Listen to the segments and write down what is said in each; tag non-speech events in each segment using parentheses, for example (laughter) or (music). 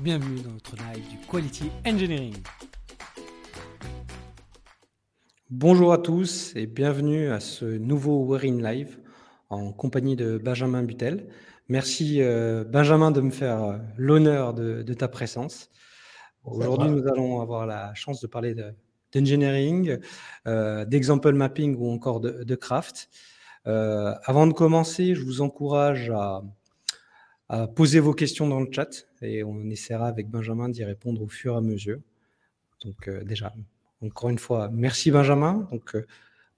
Bienvenue dans notre live du Quality Engineering. Bonjour à tous et bienvenue à ce nouveau Wearing Live en compagnie de Benjamin Butel. Merci euh, Benjamin de me faire euh, l'honneur de, ta présence. Aujourd'hui, nous allons avoir la chance de parler d'engineering, euh, d'example mapping ou encore de, de craft. avant de commencer, je vous encourage à, à poser vos questions dans le chat et on essaiera avec Benjamin d'y répondre au fur et à mesure. Donc euh, déjà, encore une fois, merci Benjamin. Donc euh,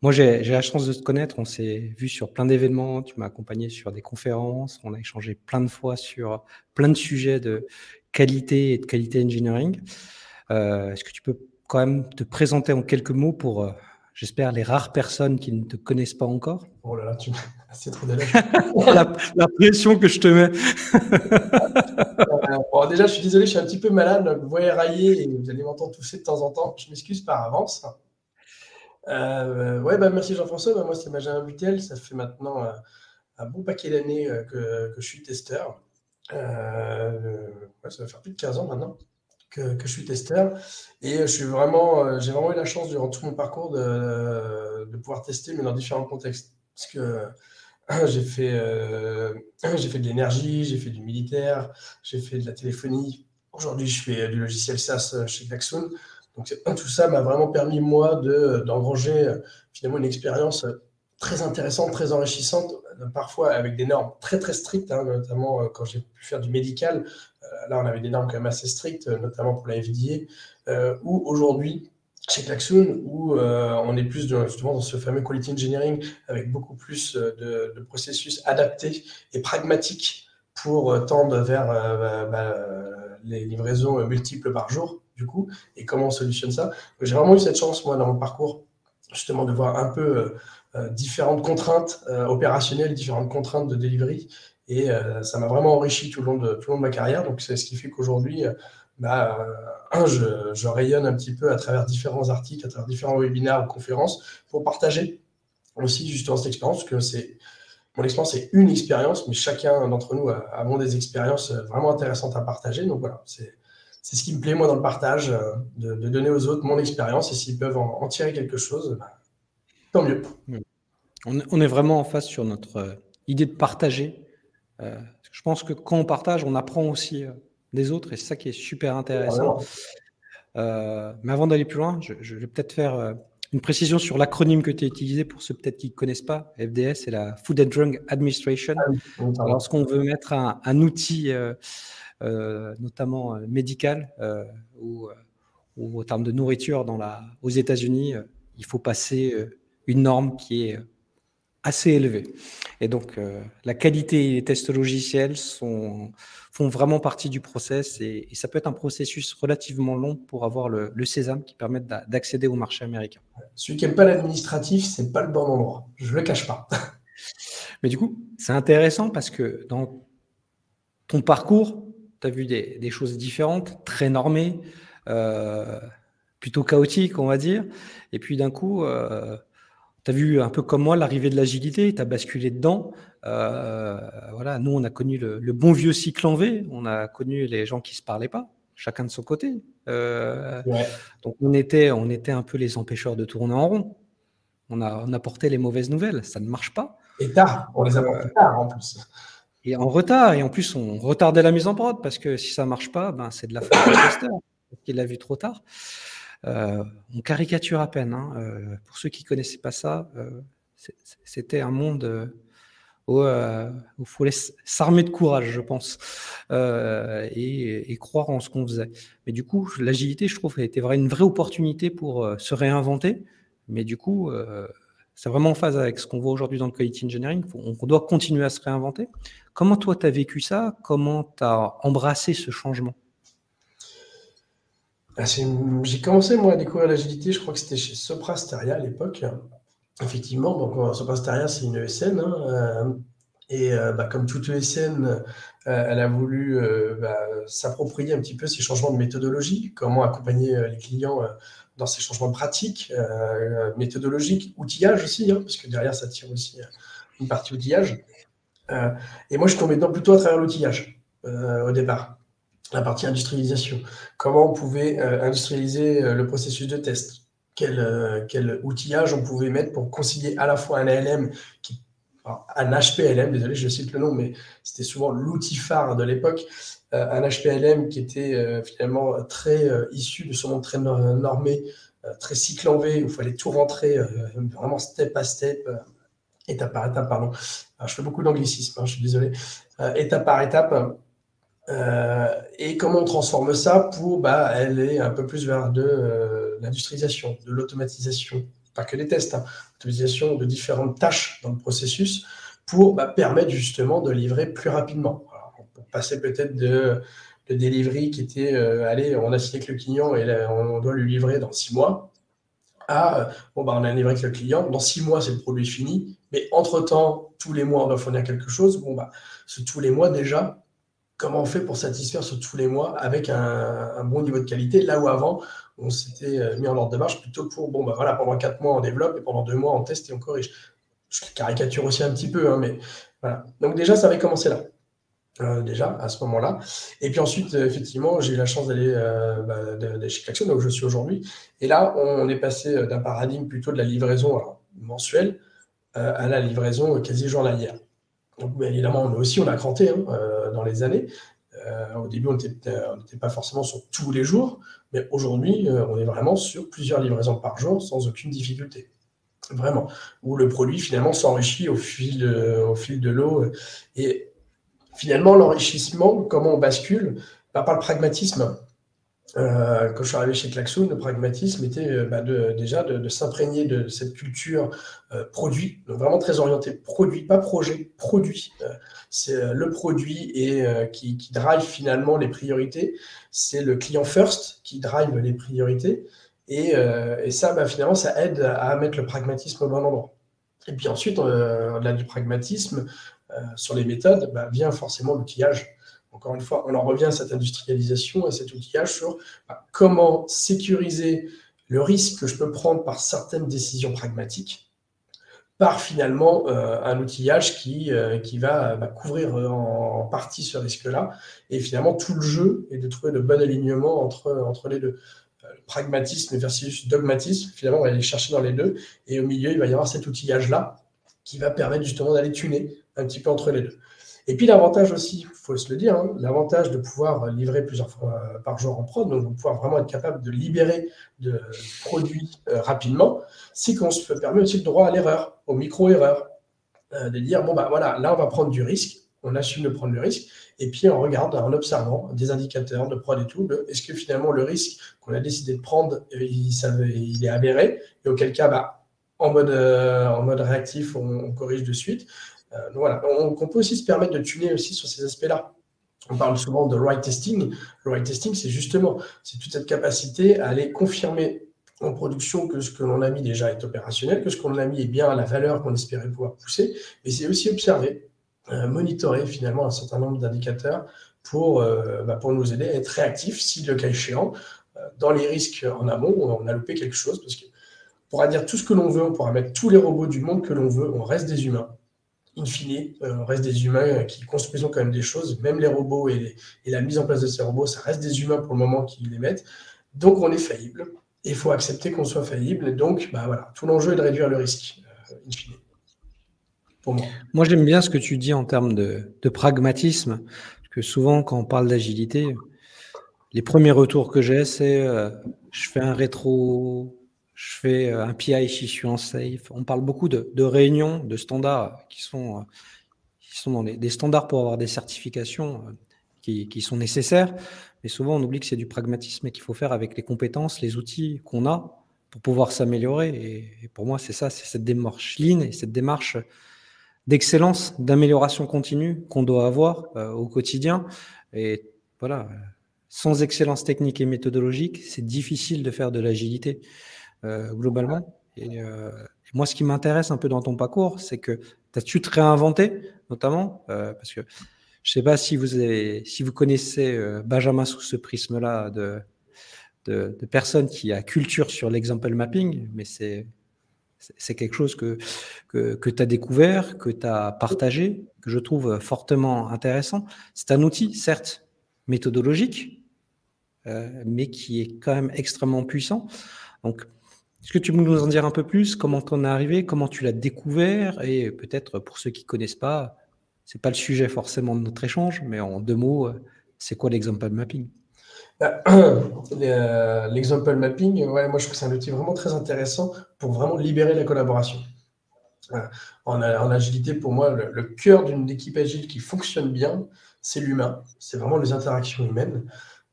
moi j'ai la chance de te connaître, on s'est vu sur plein d'événements, tu m'as accompagné sur des conférences, on a échangé plein de fois sur plein de sujets de qualité et de qualité engineering. Euh, est-ce que tu peux quand même te présenter en quelques mots pour j'espère, les rares personnes qui ne te connaissent pas encore. Oh là là, tu... c'est (laughs) trop délicat. la, pression que je te mets. Euh, bon, déjà, je suis désolé, je suis un petit peu malade. Vous voyez railler et vous allez m'entendre tousser de temps en temps. Je m'excuse par avance. Euh, ouais, bah, merci Jean-François. Bah, moi, c'est Benjamin Butel. Ça fait maintenant euh, un bon paquet d'années que, que, je suis testeur. ça va faire plus de 15 ans maintenant que, je suis testeur. Et je suis vraiment, euh, j'ai vraiment eu la chance durant tout mon parcours de, de pouvoir tester, mais dans différents contextes. Parce que (clears throat) j'ai fait, euh, (clears throat) fait de l'énergie, j'ai fait du militaire, j'ai fait de la téléphonie. Aujourd'hui, je fais du logiciel SaaS chez Klaxoon. Donc, tout ça m'a vraiment permis, moi, d'engranger finalement une expérience très intéressante, très enrichissante, parfois avec des normes très très strictes, hein, notamment quand j'ai pu faire du médical. Euh, là, on avait des normes quand même assez strictes, euh, notamment pour la FDA, euh, où aujourd'hui, chez Klaxoon, où on est plus justement dans ce fameux quality engineering avec beaucoup plus de, processus adaptés et pragmatiques pour tendre vers bah, bah, les livraisons multiples par jour, du coup, et comment on solutionne ça? J'ai vraiment eu cette chance, moi, dans mon parcours, justement, de voir un peu différentes contraintes opérationnelles, différentes contraintes de delivery, et euh, ça m'a vraiment enrichi tout le, long de, tout le long de ma carrière. Donc, c'est ce qui fait qu'aujourd'hui, euh, bah, euh, je, rayonne un petit peu à travers différents articles, à travers différents webinaires ou conférences pour partager aussi justement cette expérience. que c'est mon expérience est une expérience, mais chacun d'entre nous a, a des expériences vraiment intéressantes à partager. Donc voilà, c'est ce qui me plaît, moi, dans le partage, de, de donner aux autres mon expérience. Et s'ils peuvent en, tirer quelque chose, bah, tant mieux. On, est vraiment en face sur notre idée de partager euh, je pense que quand on partage, on apprend aussi euh, des autres et c'est ça qui est super intéressant. Euh, mais avant d'aller plus loin, je, vais peut-être faire une précision sur l'acronyme que tu as utilisé pour ceux peut-être qui ne connaissent pas. FDS, c'est la Food and Drug Administration. Ah Lorsqu'on veut mettre un, outil, notamment médical ou, ou, au terme de nourriture dans la, aux États-Unis, il faut passer une norme qui est assez élevé. Et donc, euh, la qualité et les tests logiciels sont, font vraiment partie du process et, ça peut être un processus relativement long pour avoir le, le sésame qui permet d'accéder au marché américain. Celui qui n'aime pas l'administratif, c'est pas le bon endroit. Je ne le cache pas. (laughs) Mais du coup, c'est intéressant parce que dans ton parcours, tu as vu des, des, choses différentes, très normées, euh, plutôt chaotiques, on va dire. Et puis d'un coup, euh, tu as vu un peu comme moi l'arrivée de l'agilité, tu as basculé dedans. Euh, voilà, nous, on a connu le, bon vieux cycle en V, on a connu les gens qui ne se parlaient pas, chacun de son côté. Euh, donc, on était, on était un peu les empêcheurs de tourner en rond. On, a, on apportait les mauvaises nouvelles, ça ne marche pas. Et tard, on les apportait tard en plus. Et en retard, et en plus, on retardait la mise en prod parce que si ça ne marche pas, ben, c'est de la faute du (coughs) testeur qui l'a vu trop tard. Euh, on caricature à peine. Hein. Euh, pour ceux qui ne connaissaient pas ça, euh, c'était un monde où il fallait s'armer de courage, je pense, et, croire en ce qu'on faisait. Mais du coup, l'agilité, je trouve, été une vraie opportunité pour se réinventer. Mais du coup, c'est vraiment en phase avec ce qu'on voit aujourd'hui dans le quality engineering. On, doit continuer à se réinventer. Comment toi, tu as vécu ça? Comment tu as embrassé ce changement? J'ai commencé moi à découvrir l'agilité, je crois que c'était chez Sopra Steria à l'époque. Effectivement, donc euh, Sopra Steria c'est une ESN hein, euh, et euh, bah, comme toute ESN, elle a voulu bah, s'approprier un petit peu ces changements de méthodologie, comment accompagner les clients dans ces changements pratiques, méthodologiques, outillage aussi, hein, parce que derrière ça tire aussi une partie outillage. et moi je suis tombé dedans plutôt à travers l'outillage au départ. La partie industrialisation. Comment on pouvait industrialiser le processus de test? Quel, quel, outillage on pouvait mettre pour concilier à la fois un HPLM, désolé, je cite le nom, mais c'était souvent l'outil phare de l'époque, un HPLM qui était finalement très issu de ce monde très normé, très cycle en V, où il fallait tout rentrer vraiment step by step, étape par étape, pardon. je fais beaucoup d'anglicisme, hein, je suis désolé. étape par étape. Et comment on transforme ça pour bah, aller un peu plus vers de l'industrialisation, de l'automatisation, pas que des tests, hein, l'automatisation de différentes tâches dans le processus pour bah, permettre justement de livrer plus rapidement. pour passer peut-être de, de delivery qui était, allez, on a signé avec le client et on doit lui livrer dans six mois, à, bon, bah, on a livré avec le client, dans six mois, c'est le produit fini, mais entre-temps, tous les mois, on doit fournir quelque chose. Bon, bah, ce tous les mois, déjà, comment on fait pour satisfaire ce tous les mois avec un, bon niveau de qualité, là où avant, on s'était euh, mis en ordre de marche plutôt pour, bon, bah, voilà, pendant quatre mois, on développe et pendant deux mois, on teste et on corrige. Je caricature aussi un petit peu, hein, mais voilà. Donc, déjà, ça avait commencé là. Euh, déjà à ce moment-là. Et puis ensuite, euh, effectivement, j'ai eu la chance d'aller bah, chez Klaxon, où je suis aujourd'hui. Et là, on est passé d'un paradigme plutôt de la livraison mensuelle à la livraison quasi journalière. Donc, évidemment, nous aussi, on a cranté hein, dans les années. au début, on n'était pas forcément sur tous les jours, mais aujourd'hui, on est vraiment sur plusieurs livraisons par jour sans aucune difficulté. Vraiment. Où le produit, finalement, s'enrichit au fil au fil de l'eau. Et finalement, l'enrichissement, comment on bascule? Bah, Par le pragmatisme. Euh, quand je suis arrivé chez Klaxoon, le pragmatisme était euh, bah, déjà de, s'imprégner de cette culture euh, produit, donc vraiment très orienté produit, pas projet, produit. c'est le produit qui, drive finalement les priorités. C'est le client first qui drive les priorités. Et, ça, bah, finalement, ça aide à mettre le pragmatisme au bon endroit. Et puis ensuite, au-delà du pragmatisme, sur les méthodes, bah, vient forcément l'outillage. Encore une fois, on en revient à cette industrialisation, à cet outillage sur bah, comment sécuriser le risque que je peux prendre par certaines décisions pragmatiques par finalement euh, un outillage qui, euh, va bah, couvrir en, partie ce risque-là. Et finalement, tout le jeu est de trouver le bon alignement entre, entre les deux. pragmatisme versus dogmatisme, finalement, on va aller chercher dans les deux. Et au milieu, il va y avoir cet outillage-là qui va permettre justement d'aller tuner un petit peu entre les deux. Et puis l'avantage aussi, il faut se le dire, hein, l'avantage de pouvoir livrer plusieurs fois euh, par jour en prod, donc de pouvoir vraiment être capable de libérer de produits euh, rapidement, c'est qu'on se permet aussi le droit à l'erreur, aux micro-erreurs. Euh, de dire, bon, bah voilà, là on va prendre du risque, on assume de prendre le risque, et puis on regarde en observant des indicateurs de prod et tout, est-ce que finalement le risque qu'on a décidé de prendre, il, est avéré, et auquel cas, bah, en mode, en mode réactif, on corrige de suite. Euh, on, peut aussi se permettre de tuner aussi sur ces aspects-là. On parle souvent de right testing. Le right testing, c'est justement toute cette capacité à aller confirmer en production que ce que l'on a mis déjà est opérationnel, que ce qu'on a mis est bien à la valeur qu'on espérait pouvoir pousser, mais c'est aussi observer, euh, monitorer finalement un certain nombre d'indicateurs pour, euh, bah, pour nous aider à être réactifs si le cas échéant, dans les risques en amont, on a loupé quelque chose, parce qu'on pourra dire tout ce que l'on veut, on pourra mettre tous les robots du monde que l'on veut, on reste des humains in fine, euh, on reste des humains euh, qui construisent quand même des choses, même les robots et, la mise en place de ces robots, ça reste des humains pour le moment qui les mettent. Donc on est faillible. Il faut accepter qu'on soit faillible. Donc bah, voilà, tout l'enjeu est de réduire le risque, euh, in fine. Pour moi. Moi j'aime bien ce que tu dis en termes de, de pragmatisme, parce que souvent quand on parle d'agilité, les premiers retours que j'ai, c'est je fais un rétro je fais euh, un PI si je suis en safe. On parle beaucoup de, réunions, de standards qui sont, euh, qui sont dans des standards pour avoir des certifications euh, qui, qui, sont nécessaires. Mais souvent, on oublie que c'est du pragmatisme et qu'il faut faire avec les compétences, les outils qu'on a pour pouvoir s'améliorer. Et, pour moi, c'est ça, c'est cette démarche lean et cette démarche d'excellence, d'amélioration continue qu'on doit avoir au quotidien. Et voilà, sans excellence technique et méthodologique, c'est difficile de faire de l'agilité. Euh, globalement. Euh, et, moi, ce qui m'intéresse un peu dans ton parcours, c'est que tu as su te notamment, euh, parce que je ne sais pas si vous, avez, si vous connaissez Benjamin sous ce prisme-là de, de, personnes qui a culture sur l'example mapping, mais c'est c'est quelque chose que, que, que tu as découvert, que tu as partagé, que je trouve fortement intéressant. C'est un outil, certes, méthodologique, mais qui est quand même extrêmement puissant. Donc, est-ce que tu peux nous en dire un peu plus? Comment t'en es arrivé? Comment tu l'as découvert? Et peut-être pour ceux qui connaissent pas, c'est pas le sujet forcément de notre échange, mais en deux mots, c'est quoi l'example mapping? Bah, (clears throat) L'example mapping, ouais, moi je trouve que c'est un outil vraiment très intéressant pour vraiment libérer la collaboration. En, agilité, pour moi, le, cœur d'une équipe agile qui fonctionne bien, c'est l'humain. C'est vraiment les interactions humaines.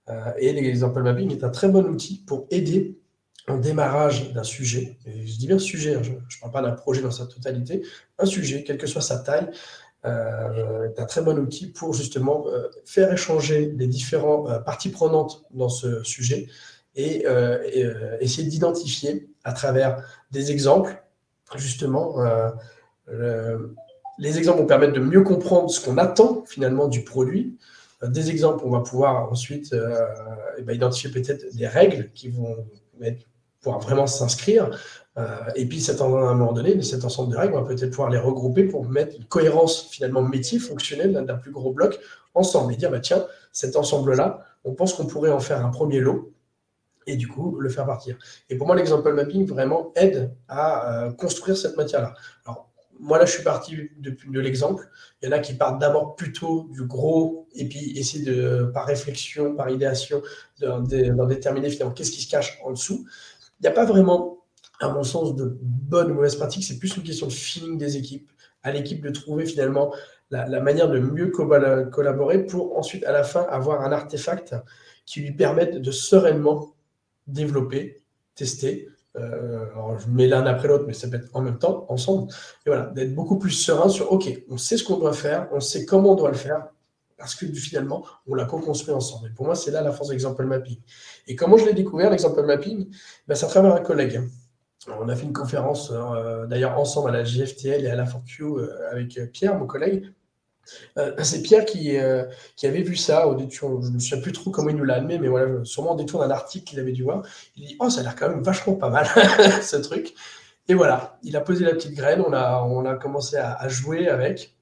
Euh, et l'example mapping est un très bon outil pour aider en démarrage d'un sujet. Et je dis bien sujet, hein, je ne parle pas d'un projet dans sa totalité. Un sujet, quelle que soit sa taille, euh, est un très bon outil pour justement euh, faire échanger les différentes euh, parties prenantes dans ce sujet et, essayer d'identifier à travers des exemples, justement, les exemples vont permettre de mieux comprendre ce qu'on attend finalement du produit. Des exemples, on va pouvoir ensuite eh ben, identifier peut-être des règles qui vont pouvoir vraiment s'inscrire euh, et puis, cet, à un moment donné, cet ensemble de règles, on va peut-être pouvoir les regrouper pour mettre une cohérence finalement métier fonctionnelle d'un plus gros bloc ensemble et dire, bah, tiens, cet ensemble-là, on pense qu'on pourrait en faire un premier lot et du coup le faire partir. Et pour moi, l'exemple mapping vraiment aide à euh, construire cette matière-là. Alors, moi, là, je suis parti de, de l'exemple. Il y en a qui partent d'abord plutôt du gros et puis essayer de, par réflexion, par idéation, d'en déterminer finalement qu'est-ce qui se cache en dessous. Il n'y a pas vraiment à mon sens, de bonnes ou mauvaises pratiques. C'est plus une question de feeling des équipes, à l'équipe de trouver finalement la, manière de mieux collaborer pour ensuite, à la fin, avoir un artefact qui lui permette de sereinement développer, tester. Euh, je mets l'un après l'autre, mais ça peut être en même temps, ensemble. Et voilà, d'être beaucoup plus serein sur OK, on sait ce qu'on doit faire, on sait comment on doit le faire, parce que finalement, on l'a co-construit ensemble. Et pour moi, c'est là la force de mapping. Et comment je l'ai découvert, l'example mapping? Ben, C'est à travers un collègue. On a fait une conférence euh, d'ailleurs ensemble à la JFTL et à la 4Q euh, avec Pierre, mon collègue. Euh, c'est Pierre qui, qui avait vu ça au détour, je ne me souviens plus trop comment il nous l'a admis, mais voilà, sûrement au détour d'un article qu'il avait dû voir. Il dit Oh, ça a l'air quand même vachement pas mal, (laughs) ce truc. Et voilà, il a posé la petite graine, on a, on a commencé à, jouer avec.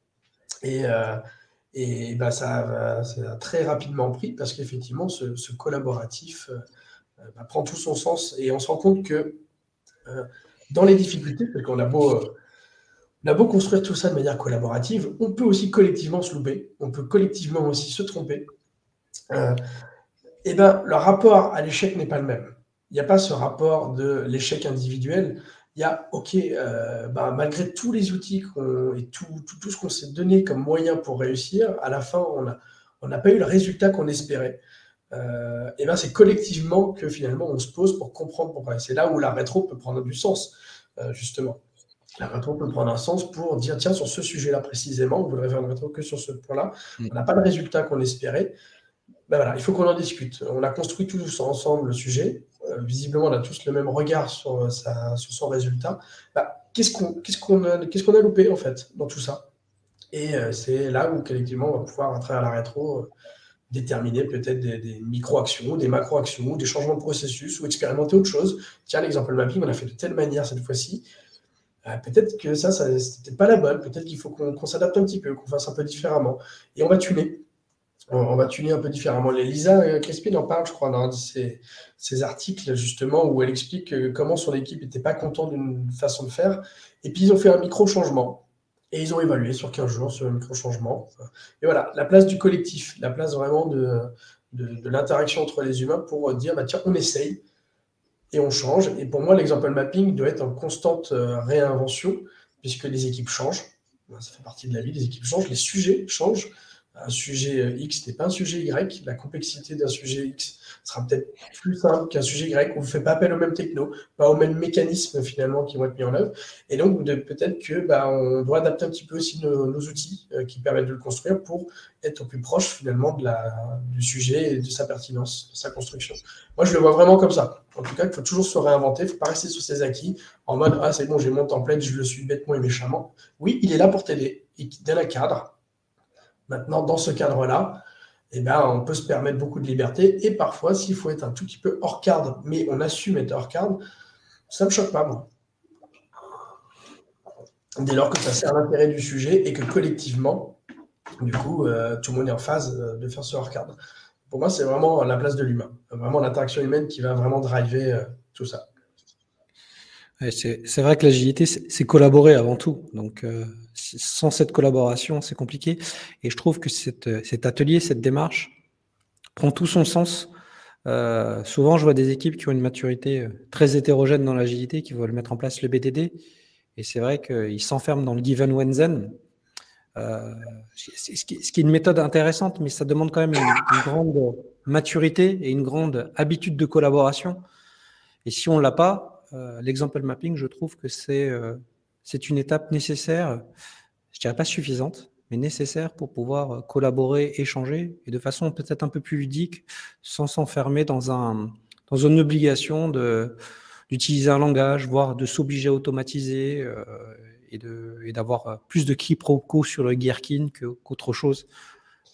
Et, et bah, ça, a très rapidement pris parce qu'effectivement, ce, collaboratif bah, prend tout son sens et on se rend compte que euh, dans les difficultés, parce qu'on a beau, euh, a beau construire tout ça de manière collaborative, on peut aussi collectivement se louper, on peut collectivement aussi se tromper. Euh, et ben, le rapport à l'échec n'est pas le même. Il n'y a pas ce rapport de l'échec individuel. Il y a, OK, ben, malgré tous les outils et tout, tout, ce qu'on s'est donné comme moyen pour réussir, à la fin, on n'a on pas eu le résultat qu'on espérait. Euh, et ben c'est collectivement que finalement on se pose pour comprendre pourquoi. C'est là où la rétro peut prendre du sens, euh, justement. La rétro peut prendre un sens pour dire tiens, sur ce sujet-là précisément, on voudrait faire une rétro que sur ce point-là, mm. on n'a pas le résultat qu'on espérait. Ben voilà, il faut qu'on en discute. On a construit tous ensemble le sujet. Euh, visiblement, on a tous le même regard sur, sur son résultat. Ben, qu'est-ce qu'on a, loupé en fait dans tout ça? Et c'est là où collectivement on va pouvoir, à travers la rétro, déterminer peut-être des, micro-actions, des macro-actions, des changements de processus ou expérimenter autre chose. Tiens, l'exemple mapping, on a fait de telle manière cette fois-ci. Euh, peut-être que ça, ça n'était pas la bonne. Peut-être qu'il faut qu'on s'adapte un petit peu, qu'on fasse un peu différemment. Et on va tuner. On, va tuner un peu différemment. Lisa euh, Crispin en parle, je crois, dans un de ses, articles, justement, où elle explique comment son équipe n'était pas content d'une façon de faire. Et puis, ils ont fait un micro-changement. Et ils ont évalué sur 15 jours ce micro-changement. Et voilà, la place du collectif, la place vraiment de, l'interaction entre les humains pour dire, bah, tiens, on essaye et on change. Et pour moi, l'exemple mapping doit être en constante euh, réinvention, puisque les équipes changent. Ça fait partie de la vie, les équipes changent, les sujets changent. Un sujet X n'est pas un sujet Y. La complexité d'un sujet X sera peut-être plus simple qu'un sujet Y. On ne fait pas appel aux mêmes techno, pas aux mêmes mécanismes finalement qui vont être mis en œuvre. Et donc, peut-être que bah, on doit adapter un petit peu aussi nos, outils euh, qui permettent de le construire pour être au plus proche finalement du sujet et de sa pertinence, de sa construction. Moi, je le vois vraiment comme ça. En tout cas, il faut toujours se réinventer, il ne faut pas rester sur ses acquis en mode Ah, c'est bon, j'ai mon template, je le suis bêtement et méchamment. Oui, il est là pour t'aider. Il donne un cadre. Maintenant, dans ce cadre-là, eh ben, on peut se permettre beaucoup de liberté. Et parfois, s'il faut être un tout petit peu hors cadre, mais on assume être hors cadre, ça ne me choque pas, moi. Dès lors que ça sert l'intérêt du sujet et que collectivement, du coup, euh, tout le monde est en phase euh, de faire ce hors cadre. Pour moi, c'est vraiment la place de l'humain, vraiment l'interaction humaine qui va vraiment driver tout ça. C'est vrai que l'agilité, c'est collaborer avant tout. Donc, euh, sans cette collaboration, c'est compliqué. Et je trouve que cette, cet atelier, cette démarche, prend tout son sens. Euh, souvent, je vois des équipes qui ont une maturité euh, très hétérogène dans l'agilité, qui veulent mettre en place le BDD. Et c'est vrai qu'ils s'enferment dans le given when then. Euh, ce, qui, est une méthode intéressante, mais ça demande quand même une, une grande maturité et une grande habitude de collaboration. Et si on l'a pas, euh, l'exemple mapping, je trouve que c'est euh, c'est une étape nécessaire, je dirais pas suffisante, mais nécessaire pour pouvoir euh, collaborer, échanger, et de façon peut-être un peu plus ludique, sans s'enfermer dans, un, dans une obligation de, d'utiliser un langage, voire de s'obliger à automatiser et, de, et d'avoir plus de quiproquos sur le Gherkin qu'autre chose.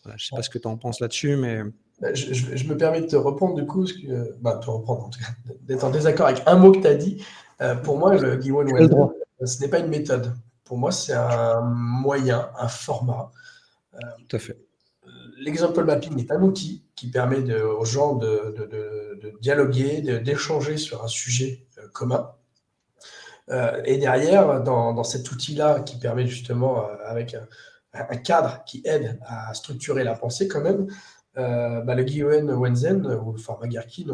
je ne sais pas ce que tu en penses là-dessus, mais... Bah, je, me permets de te reprendre du coup, que, bah, te reprendre en tout cas, d'être en désaccord avec un mot que tu as dit. Euh, pour moi, le Guillaume ce n'est pas une méthode. Pour moi, c'est un moyen, un format. Euh, tout à fait. L'example mapping est un outil qui permet de, aux gens de, de, de dialoguer, d'échanger sur un sujet euh, commun. et derrière, dans, dans cet outil-là qui permet justement, avec un, un, cadre qui aide à structurer la pensée quand même, euh, bah, le Guiwen Wenzen, ou le format Gherkin,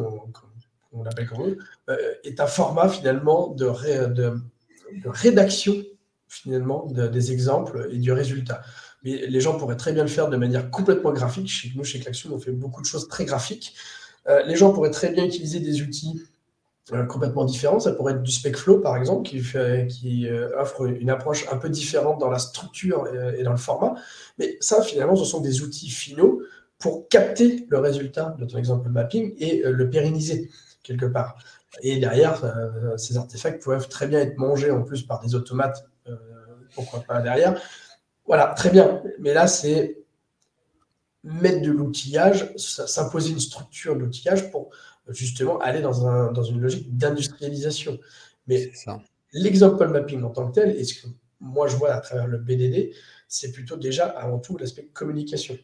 on, l'appelle comme eux, euh, est un format finalement de, rédaction finalement des exemples et du résultat. Mais les gens pourraient très bien le faire de manière complètement graphique. Chez nous, chez Klaxon, on fait beaucoup de choses très graphiques. Euh, les gens pourraient très bien utiliser des outils complètement différents. Ça pourrait être du SpecFlow, par exemple, qui offre une approche un peu différente dans la structure et, dans le format. Mais ça, finalement, ce sont des outils finaux pour capter le résultat de ton exemple mapping et euh, le pérenniser quelque part. Et derrière, euh, ces artefacts peuvent très bien être mangés en plus par des automates, euh, pourquoi pas derrière. Voilà, très bien. Mais là, c'est mettre de l'outillage, s'imposer une structure d'outillage pour justement aller dans, un, dans une logique d'industrialisation. Mais l'exemple mapping en tant que tel, et ce que moi je vois à travers le BDD, c'est plutôt déjà avant tout l'aspect communication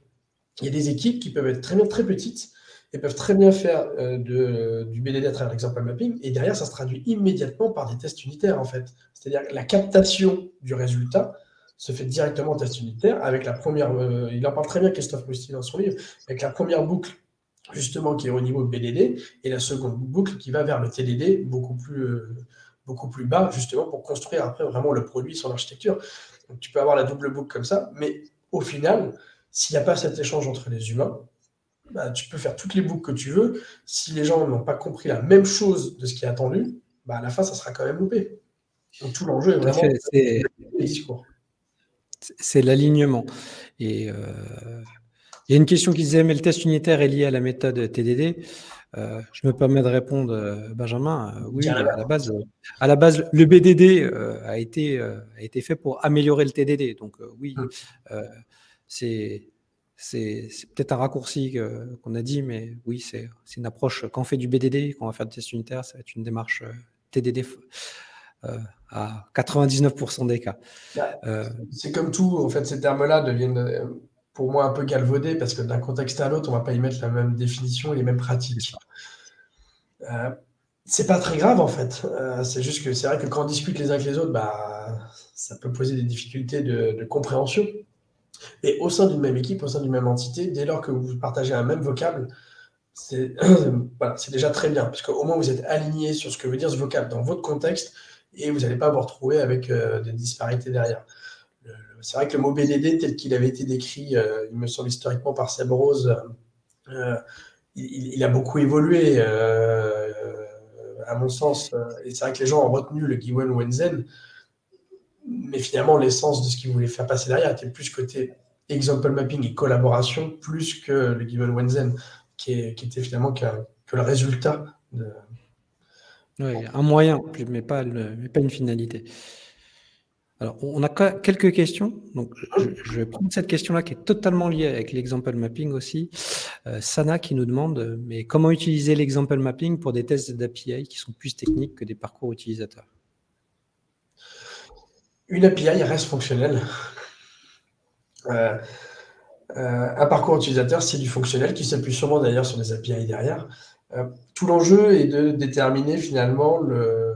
il y a des équipes qui peuvent être très bien très petites et peuvent très bien faire euh, du BDD à travers l'exemple mapping, et derrière, ça se traduit immédiatement par des tests unitaires, en fait. C'est-à-dire que la captation du résultat se fait directement en test unitaire, avec la première, euh, il en parle très bien Christophe Mousty dans son livre, avec la première boucle, justement, qui est au niveau BDD, et la seconde boucle qui va vers le TDD, beaucoup plus, euh, beaucoup plus bas, justement, pour construire après vraiment le produit, son architecture. Donc, tu peux avoir la double boucle comme ça, mais au final, s'il n'y a pas cet échange entre les humains, bah, tu peux faire toutes les boucles que tu veux. Si les gens n'ont pas compris la même chose de ce qui est attendu, bah, à la fin, ça sera quand même loupé. Donc tout l'enjeu est vraiment c'est, c'est l'alignement. Et euh, il y a une question qui disait, mais le test unitaire est lié à la méthode TDD. Euh, je me permets de répondre, euh, Benjamin. oui, à la, base, à la base, le BDD a, été, a été fait pour améliorer le TDD. Donc oui, c'est peut-être un raccourci qu'on a dit, mais oui, c'est une approche. Quand on fait du BDD, quand on va faire des tests unitaires, ça va être une démarche euh, TDD euh, à 99% des cas. Bah, euh, c'est comme tout, en fait, ces termes-là deviennent pour moi un peu galvaudés parce que d'un contexte à l'autre, on ne va pas y mettre la même définition et les mêmes pratiques. Euh, c'est pas très grave en fait. c'est juste que c'est vrai que quand on discute les uns avec les autres, bah, ça peut poser des difficultés de compréhension. Et au sein d'une même équipe, au sein d'une même entité, dès lors que vous partagez un même vocable, (clears throat) c'est déjà très bien, parce qu'au moins vous êtes aligné sur ce que veut dire ce vocable dans votre contexte et vous n'allez pas vous retrouver avec euh, des disparités derrière. C'est vrai que le mot BDD, tel qu'il avait été décrit, euh, il me semble historiquement par Seb Rose, euh, il, a beaucoup évolué, à mon sens. et c'est vrai que les gens ont retenu le Giwen Wenzen, mais finalement, l'essence de ce qu'il voulait faire passer derrière était plus côté example mapping et collaboration, plus que le Given Wenzen, qui, était finalement que, le résultat de. Oui, un moyen, mais pas, mais pas une finalité. Alors, on a quelques questions. Donc, je, vais prendre cette question-là qui est totalement liée avec l'example mapping aussi. Euh, Sana qui nous demande, mais comment utiliser l'example mapping pour des tests d'API qui sont plus techniques que des parcours utilisateurs? Une API reste fonctionnelle. Euh, un parcours utilisateur, c'est du fonctionnel qui s'appuie sûrement d'ailleurs sur des API derrière. tout l'enjeu est de déterminer finalement le,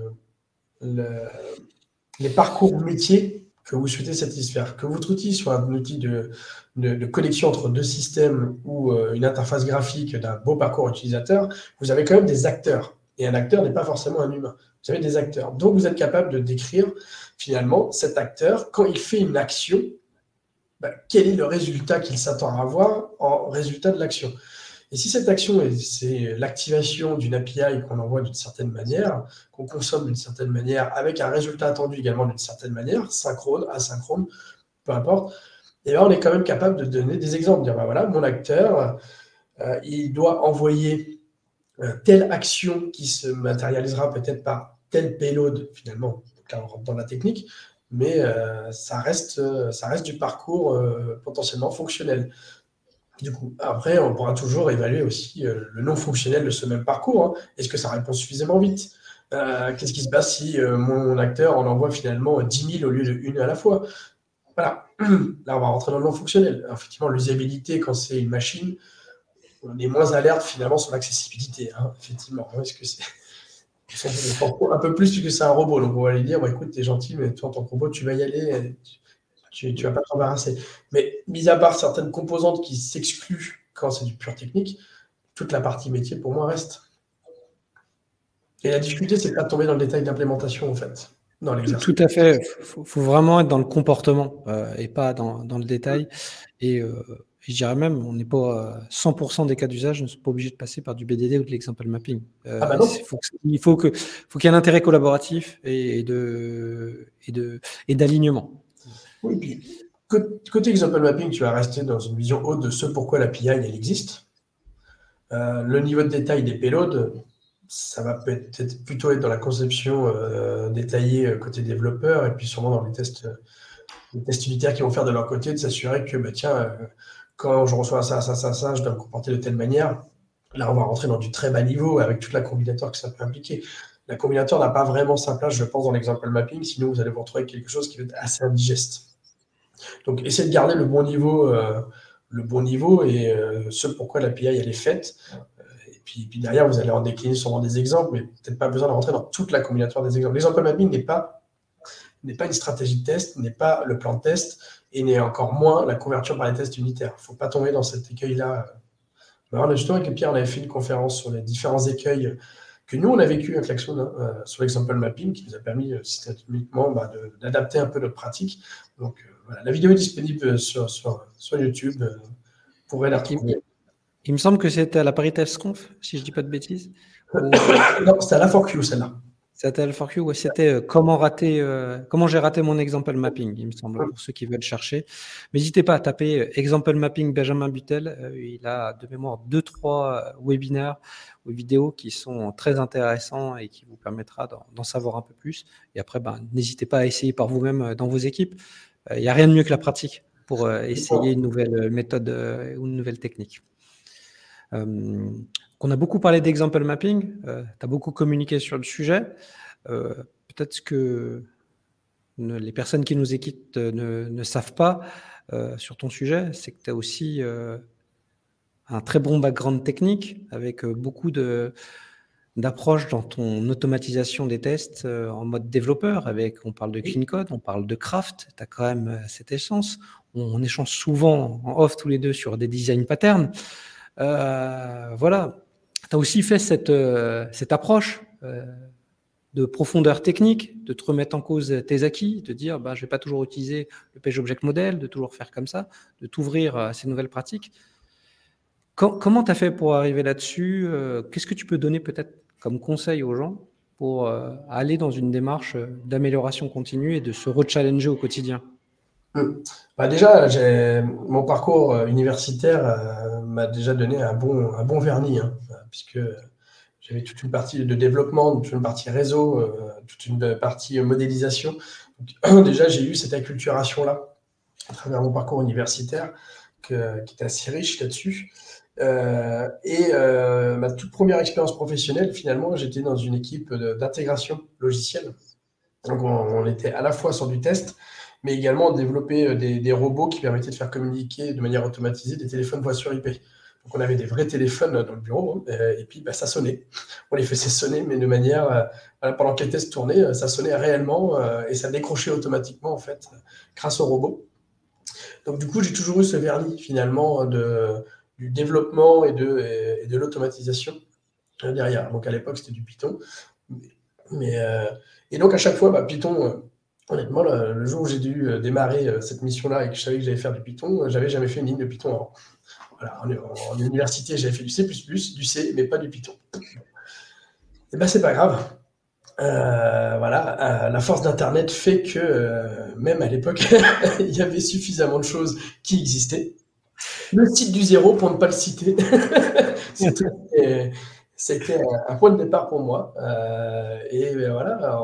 les parcours métiers que vous souhaitez satisfaire. Que votre outil soit un outil de, connexion entre deux systèmes ou euh, une interface graphique d'un beau parcours utilisateur, vous avez quand même des acteurs. Et un acteur n'est pas forcément un humain. Vous avez des acteurs. Donc, vous êtes capable de décrire finalement cet acteur, quand il fait une action, ben, quel est le résultat qu'il s'attend à avoir en résultat de l'action. Et si cette action, c'est l'activation d'une API qu'on envoie d'une certaine manière, qu'on consomme d'une certaine manière, avec un résultat attendu également d'une certaine manière, synchrone, asynchrone, peu importe, et eh bien on est quand même capable de donner des exemples, dire, ben voilà, mon acteur, euh, il doit envoyer euh, telle action qui se matérialisera peut-être par tel payload, finalement, là on rentre dans la technique, mais euh, ça, reste, ça reste du parcours potentiellement fonctionnel. Du coup, après, on pourra toujours évaluer aussi euh, le non fonctionnel de ce même parcours. Hein. Est-ce que ça répond suffisamment vite? Euh, Qu'est-ce qui se passe si euh, mon acteur en envoie finalement 10 000 au lieu d'une à la fois? Voilà, (clears throat) là, on va rentrer dans le non fonctionnel. effectivement, l'usabilité, quand c'est une machine, on est moins alerte finalement sur l'accessibilité. Hein, effectivement, est-ce que c'est un peu plus puisque c'est un robot. Donc, on va lui dire écoute, es gentil, mais toi, en tant que robot, tu vas y aller tu ne vas pas t'embarrasser. Mais mis à part certaines composantes qui s'excluent quand c'est du pur technique, toute la partie métier pour moi reste. Et la difficulté, c'est pas de tomber dans le détail d'implémentation en fait. Dans Tout à fait. Il faut, vraiment être dans le comportement euh, et pas dans, le détail. Euh, je dirais même, on n'est pas 100% des cas d'usage ne sont pas obligés de passer par du BDD ou de l'example mapping. Euh, ah bah il faut qu'il faut qu'il y ait un intérêt collaboratif et, de, et, de, et d'alignement. Oui, puis côté example mapping, tu vas rester dans une vision haute de ce pourquoi l'API elle existe. Euh, le niveau de détail des payloads, ça va peut-être plutôt être dans la conception euh, détaillée euh, côté développeur et puis sûrement dans les tests, les tests unitaires qui vont faire de leur côté, de s'assurer que bah, tiens, quand je reçois ça, ça, ça, ça, je dois me comporter de telle manière. Là, on va rentrer dans du très bas niveau avec toute la combinatoire que ça peut impliquer. La combinatoire n'a pas vraiment sa place, je pense, dans l'example mapping, sinon vous allez vous retrouver quelque chose qui va être assez indigeste. Donc, essayez de garder le bon niveau, euh, le bon niveau et euh, ce pourquoi l'API elle est faite. Et puis, puis, derrière, vous allez en décliner sûrement des exemples, mais peut-être pas besoin de rentrer dans toute la combinatoire des exemples. L'exemple mapping n'est pas, n'est pas une stratégie de test, n'est pas le plan de test et n'est encore moins la couverture par les tests unitaires. Il ne faut pas tomber dans cet écueil-là. justement, avec Pierre, on avait fait une conférence sur les différents écueils que nous, on a vécu avec Klaxon hein, sur l'exemple mapping, qui nous a permis systématiquement bah, d'adapter un peu notre pratique. Donc, la vidéo est disponible sur, sur, sur YouTube. Euh, pour la Il me semble que c'était à la Paris TestConf, si je ne dis pas de bêtises. (coughs) non, c'était à la 4Q, celle-là. C'était à la 4Q, ouais, c'était euh, comment rater, euh, comment j'ai raté mon example mapping, il me semble, pour ceux qui veulent chercher. N'hésitez pas à taper example mapping Benjamin Butel. il a de mémoire deux, trois webinaires ou vidéos qui sont très intéressants et qui vous permettra d'en savoir un peu plus. Et après, ben, n'hésitez pas à essayer par vous-même dans vos équipes. Il euh, n'y a rien de mieux que la pratique pour euh, essayer une nouvelle euh, méthode ou une nouvelle technique. On a beaucoup parlé d'example mapping, tu as beaucoup communiqué sur le sujet. Peut-être que les personnes qui nous équipent ne, savent pas sur ton sujet, c'est que tu as aussi un très bon background technique avec beaucoup de, d'approche dans ton automatisation des tests euh, en mode développeur. Avec, on parle de clean code, on parle de craft. Tu as quand même euh, cette essence. On, échange souvent en off tous les deux sur des design patterns. Euh, voilà. Tu as aussi fait cette, cette approche de profondeur technique, de te remettre en cause tes acquis, de dire bah, je ne vais pas toujours utiliser le page object model, de toujours faire comme ça, de t'ouvrir à ces nouvelles pratiques. comment tu as fait pour arriver là-dessus Qu'est-ce que tu peux donner peut-être comme conseil aux gens pour euh, aller dans une démarche euh, d'amélioration continue et de se rechallenger au quotidien? Bah Déjà, mon parcours euh, universitaire m'a déjà donné un bon, un bon vernis, hein, puisque j'avais toute une partie de développement, toute une partie réseau, toute une partie modélisation. (clears throat) déjà, j'ai eu cette acculturation-là à travers mon parcours universitaire qui était assez riche là-dessus. Euh, et euh, ma toute première expérience professionnelle, finalement, j'étais dans une équipe d'intégration logicielle. Donc, on, était à la fois sur du test mais également développer des, des, robots qui permettaient de faire communiquer de manière automatisée des téléphones voix sur IP. Donc on avait des vrais téléphones dans le bureau, hein, et puis bah, ça sonnait. On les faisait sonner, mais de manière, pendant que les tests tournaient, ça sonnait réellement, et ça décrochait automatiquement, en fait, grâce au robot. Donc du coup, j'ai toujours eu ce vernis, finalement, de, du développement et de, de l'automatisation derrière. Donc à l'époque, c'était du Python. Mais, euh, et donc à chaque fois, bah, Python, euh, honnêtement, le, jour où j'ai dû euh, démarrer cette mission-là et que je savais que j'allais faire du Python, j'avais jamais fait une ligne de Python avant. Voilà, en, université, j'avais fait du C++, du C, mais pas du Python. Et ben c'est pas grave. voilà, la force d'Internet fait que même à l'époque, (laughs) il y avait suffisamment de choses qui existaient. Le site du zéro, pour ne pas le citer, (laughs) c'était un point de départ pour moi. Euh, et ben voilà,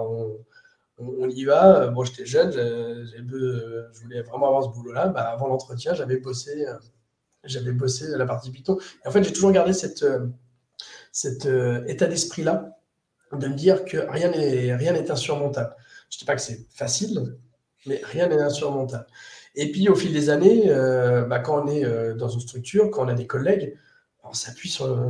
y va. Bon, j'étais jeune, je voulais vraiment avoir ce boulot-là. Bah, avant l'entretien, j'avais bossé, j'avais bossé la partie Python. Et en fait, j'ai toujours gardé cet euh, état d'esprit-là de me dire que rien n'est rien n'est insurmontable. Je ne dis pas que c'est facile, mais rien n'est insurmontable. Et puis, au fil des années, euh, bah, quand on est dans une structure, quand on a des collègues, on s'appuie sur,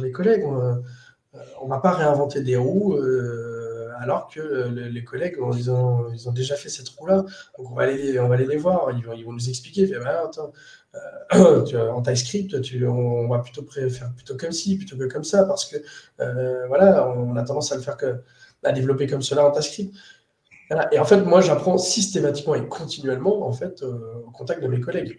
les collègues. On ne va pas réinventer des roues euh, alors que les collègues, ils, ont, déjà fait cette roue-là. Donc on va aller, les voir, ils vont, nous expliquer. Bah, attends, euh, (clears throat) en TypeScript, on va plutôt faire plutôt comme ci, plutôt que comme ça, parce que euh, voilà, on a tendance à le faire à développer comme cela en TypeScript. Et en fait, moi, j'apprends systématiquement et continuellement en fait, au contact de mes collègues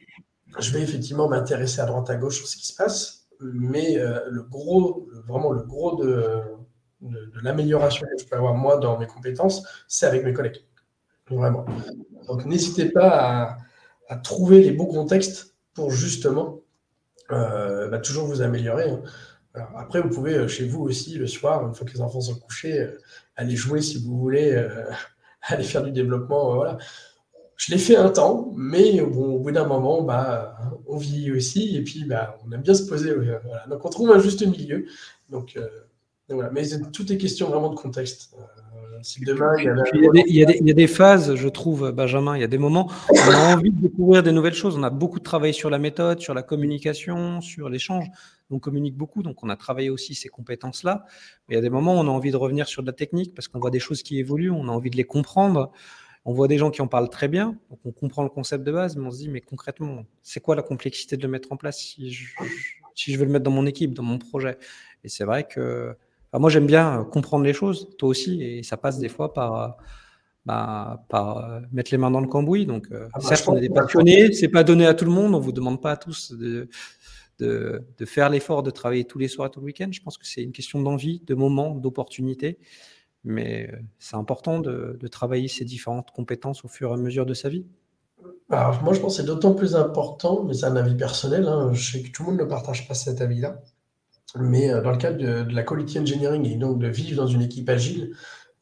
je vais effectivement m'intéresser à droite à gauche sur ce qui se passe, mais euh, le gros, vraiment le gros de, de, l'amélioration que je peux avoir moi dans mes compétences, c'est avec mes collègues. Vraiment. Donc n'hésitez pas à, trouver les bons contextes pour justement euh, bah, toujours vous améliorer. Hein. après, vous pouvez euh, chez vous aussi le soir, une fois que les enfants sont couchés, aller jouer si vous voulez, (laughs) aller faire du développement. voilà. Je l'ai fait un temps, mais au bout d'un moment, bah, on vit aussi, et puis bah, on aime bien se poser. Donc on trouve un juste milieu. Donc, euh, voilà. Mais tout est question vraiment de contexte. Si demain, il, y a il, y a des, il, y a des, phases, je trouve, Benjamin, il y a des moments où on a envie de découvrir des nouvelles choses. On a beaucoup travaillé sur la méthode, sur la communication, sur l'échange. On communique beaucoup, donc on a travaillé aussi ces compétences-là. Mais il y a des moments où on a envie de revenir sur de la technique parce qu'on voit des choses qui évoluent, on a envie de les comprendre. On voit des gens qui en parlent très bien, donc on comprend le concept de base, mais on se dit, mais concrètement, c'est quoi la complexité de le mettre en place si je, veux le mettre dans mon équipe, dans mon projet? Et c'est vrai que moi, j'aime bien comprendre les choses, toi aussi, et ça passe des fois par, bah, par euh, mettre les mains dans le cambouis. Donc, euh, ah bah, certes, on est des passionnés, c'est pas donné à tout le monde, on vous demande pas à tous de, de, de faire l'effort de travailler tous les soirs et tout le week-end. Je pense que c'est une question d'envie, de moment, d'opportunité. Mais euh, c'est important de, travailler ces différentes compétences au fur et à mesure de sa vie. Alors, moi, je pense que c'est d'autant plus important, mais c'est un avis personnel. Hein. je sais que tout le monde ne partage pas cet avis-là. Mais euh, dans le cadre de, la quality engineering et donc de vivre dans une équipe agile,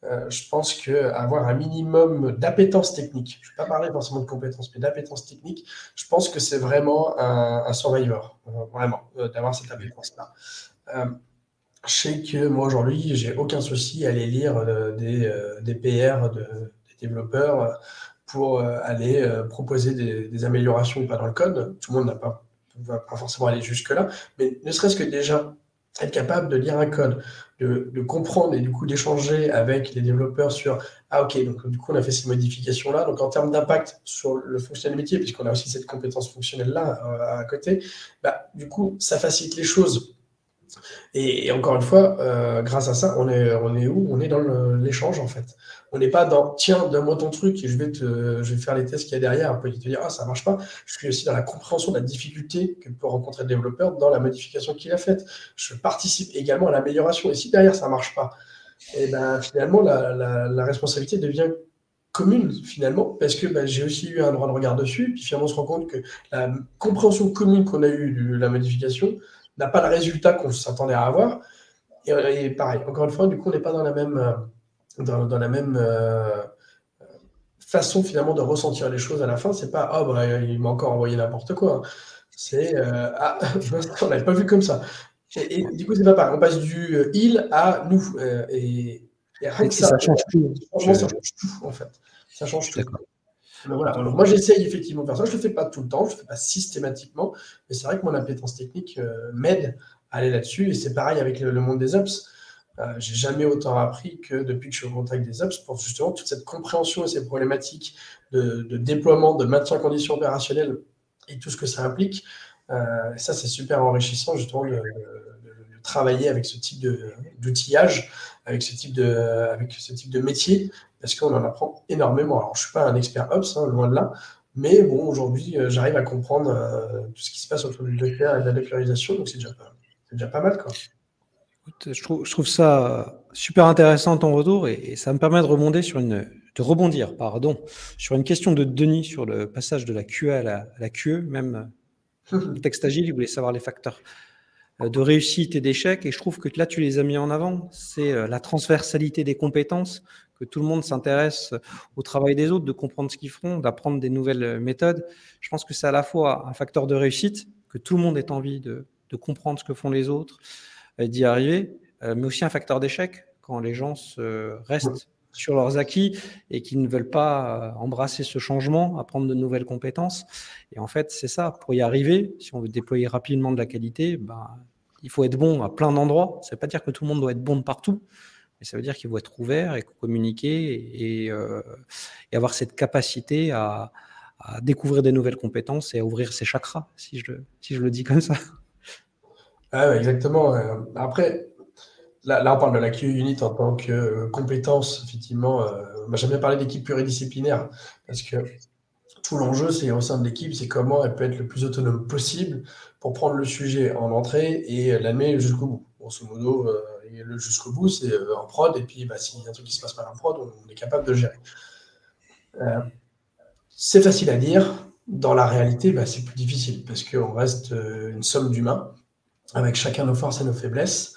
euh, je pense qu'avoir un minimum d'appétence technique, je ne vais pas parler forcément de compétences, mais d'appétence technique, je pense que c'est vraiment un, un survivor, vraiment, d'avoir cette appétence-là je sais que moi aujourd'hui, j'ai aucun souci à aller lire euh, des, euh, PR de, des développeurs euh, pour aller proposer des, améliorations pas dans le code. Tout le monde n'a pas, va pas forcément aller jusque-là, mais ne serait-ce que déjà être capable de lire un code, de, comprendre et du coup d'échanger avec les développeurs sur ah ok donc du coup on a fait ces modifications là donc en termes d'impact sur le fonctionnement métier puisqu'on a aussi cette compétence fonctionnelle là à côté bah, du coup ça facilite les choses et, encore une fois, euh, grâce à ça, on est, on est où? On est dans l'échange en fait. On n'est pas dans tiens, donne-moi ton truc et je vais, te, je vais faire les tests qu'il y a derrière. On peut te dire ah, ça marche pas. Je suis aussi dans la compréhension de la difficulté que peut rencontrer le développeur dans la modification qu'il a faite. Je participe également à l'amélioration. Et si derrière ça marche pas, et eh ben, finalement, la, la, responsabilité devient commune finalement, parce que ben, j'ai aussi eu un droit de regard dessus, puis finalement on se rend compte que la compréhension commune qu'on a eue de la modification, n'a pas le résultat qu'on s'attendait à avoir. Et, pareil, encore une fois, du coup, on n'est pas dans la même, euh, dans, la même euh, façon finalement de ressentir les choses à la fin. C'est pas, oh, bah, il m'a encore envoyé n'importe quoi. C'est, euh, ah, (laughs) on n'avait pas vu comme ça. Et, du coup, c'est pas pareil. On passe du il à nous. et, ça, change tout. Franchement, ça change tout, en fait. Ça change tout. Voilà. moi, j'essaye effectivement de faire ça. Je ne le fais pas tout le temps, je ne le fais pas systématiquement, mais c'est vrai que mon appétence technique euh, m'aide à aller là-dessus. Et c'est pareil avec le, monde des ops. Euh, j'ai jamais autant appris que depuis que je suis au contact des ops pour justement toute cette compréhension et ces problématiques de, déploiement, de maintien en condition opérationnelle et tout ce que ça implique. Euh, ça, c'est super enrichissant justement de, travailler avec ce type d'outillage, avec ce type de, avec ce type de métier, parce qu'on en apprend énormément. Alors, je suis pas un expert ops, hein, loin de là, mais bon, aujourd'hui, euh, j'arrive à comprendre euh, tout ce qui se passe autour du Docker et de la dockerisation, donc c'est déjà, déjà, pas mal, quoi. Je trouve, je trouve, ça super intéressant ton retour et, ça me permet de rebondir sur une de rebondir pardon sur une question de Denis sur le passage de la QA à la, à la QE même (laughs) le texte agile il voulait savoir les facteurs euh, de réussite et d'échec. Et je trouve que là, tu les as mis en avant. C'est la transversalité des compétences, que tout le monde s'intéresse au travail des autres, de comprendre ce qu'ils font, d'apprendre des nouvelles euh, méthodes. Je pense que c'est à la fois un facteur de réussite, que tout le monde ait envie de, comprendre ce que font les autres, d'y arriver, mais aussi un facteur d'échec quand les gens restent sur leurs acquis et qui ne veulent pas embrasser ce changement, apprendre de nouvelles compétences. Et en fait, c'est ça. Pour y arriver, si on veut déployer rapidement de la qualité, ben, il faut être bon à plein d'endroits. Ça ne veut pas dire que tout le monde doit être bon de partout, mais ça veut dire qu'il faut être ouvert et communiquer et, euh, avoir cette capacité à, découvrir des nouvelles compétences et à ouvrir ses chakras, si je, si je le dis comme ça. Ah exactement. Après, là, on parle de la Q-Unit en tant que euh, compétence, effectivement. Euh, on m'a jamais parlé d'équipe pluridisciplinaire parce que tout l'enjeu, c'est au sein de l'équipe, c'est comment elle peut être le plus autonome possible pour prendre le sujet en entrée et l'amener jusqu'au bout. Grosso modo, euh, le jusqu'au bout, c'est euh, en prod, et puis bah, s'il y a un truc qui se passe mal en prod, on, est capable de gérer. Euh, c'est facile à dire. Dans la réalité, bah, c'est plus difficile parce qu'on reste une somme d'humains avec chacun nos forces et nos faiblesses.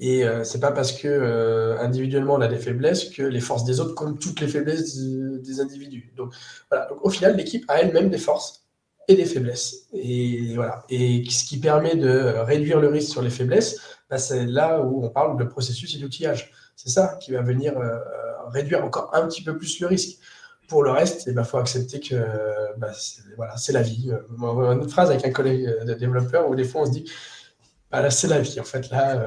Et euh, c'est pas parce que euh, individuellement on a des faiblesses que les forces des autres comptent toutes les faiblesses des individus. Donc voilà. au final, l'équipe a elle-même des forces et des faiblesses. Et voilà. Et ce qui permet de réduire le risque sur les faiblesses, bah, c'est là où on parle de processus et d'outillage. C'est ça qui va venir euh, réduire encore un petit peu plus le risque. Pour le reste, il eh ben, faut accepter que bah, c'est voilà, la vie. Une autre phrase avec un collègue de développeur où des fois on se dit bah, là, c'est la vie. En fait, là,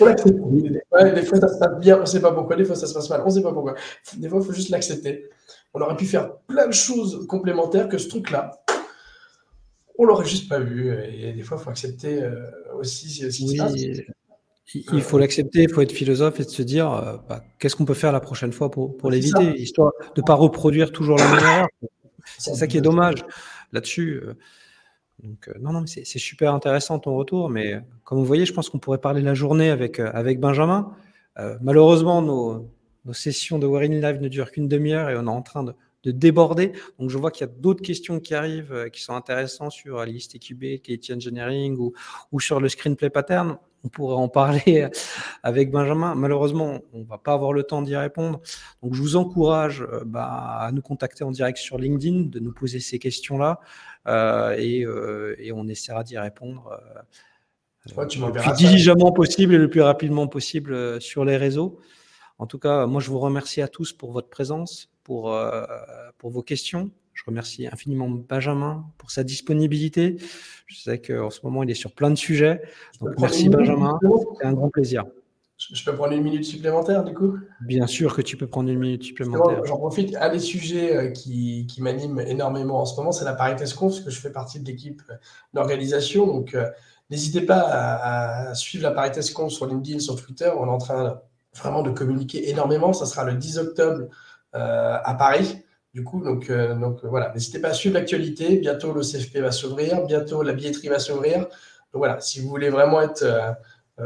des fois, ça se passe bien, on ne sait pas pourquoi. Des fois, ça se passe mal, on ne sait pas pourquoi. Des fois, il faut juste l'accepter. On aurait pu faire plein de choses complémentaires que ce truc-là. On l'aurait juste pas vu. Et des fois, il faut accepter euh, aussi ce qui se passe. Il faut l'accepter, il faut être philosophe et de se dire euh, bah, qu'est-ce qu'on peut faire la prochaine fois pour, pour l'éviter, histoire de ne pas reproduire toujours la même erreur. C'est ça qui est dommage là-dessus. Euh, donc, non, non, c'est super intéressant ton retour, mais comme vous voyez, je pense qu'on pourrait parler la journée avec, avec Benjamin. malheureusement, nos, nos, sessions de Wearing Live ne durent qu'une demi-heure et on est en train de, de déborder. Donc, je vois qu'il y a d'autres questions qui arrivent qui sont intéressantes sur liste EQB, KT Engineering ou, ou sur le screenplay pattern on pourrait en parler avec Benjamin. Malheureusement, on va pas avoir le temps d'y répondre. Donc, je vous encourage euh, bah, à nous contacter en direct sur LinkedIn, de nous poser ces questions-là, euh, euh, et, on essaiera d'y répondre le plus diligemment possible et le plus rapidement possible sur les réseaux. En tout cas, moi, je vous remercie à tous pour votre présence, pour, pour vos questions. Je remercie infiniment Benjamin pour sa disponibilité. Je sais qu'en ce moment, il est sur plein de sujets. Donc, merci Benjamin. C'est un grand plaisir. Je peux prendre une minute supplémentaire du coup? Bien sûr que tu peux prendre une minute supplémentaire. J'en profite. Un des sujets euh, qui, qui m'anime énormément en ce moment, c'est la Paritas Conf, parce que je fais partie de l'équipe d'organisation. Donc, euh, n'hésitez pas à, suivre la Paritas Conf sur LinkedIn, sur Twitter. On est en train vraiment de communiquer énormément. Ça sera le 10 octobre euh, à Paris. Du coup, donc, euh, donc voilà, n'hésitez pas à suivre l'actualité. Bientôt, le CFP va s'ouvrir. Bientôt, la billetterie va s'ouvrir. Donc voilà, si vous voulez vraiment être euh,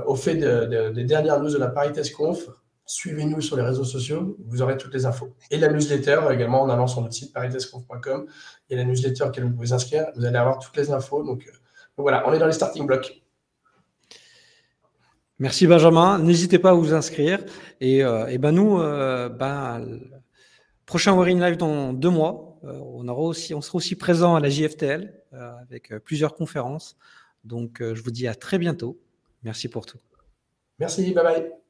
au fait des dernières news de la Paritas Conf, suivez-nous sur les réseaux sociaux. Vous aurez toutes les infos. Et la newsletter également en allant sur notre site paritasconf.com. Il y a la newsletter auquel vous pouvez vous inscrire. Vous allez avoir toutes les infos. Euh, donc voilà, on est dans les starting blocks. Merci Benjamin. N'hésitez pas à vous inscrire. Et, et ben nous, ben, Prochain Wearing Live dans deux mois. Euh, on, on sera aussi présent à la JFTL euh, avec euh, plusieurs conférences. Donc, je vous dis à très bientôt. Merci pour tout. Merci, bye bye.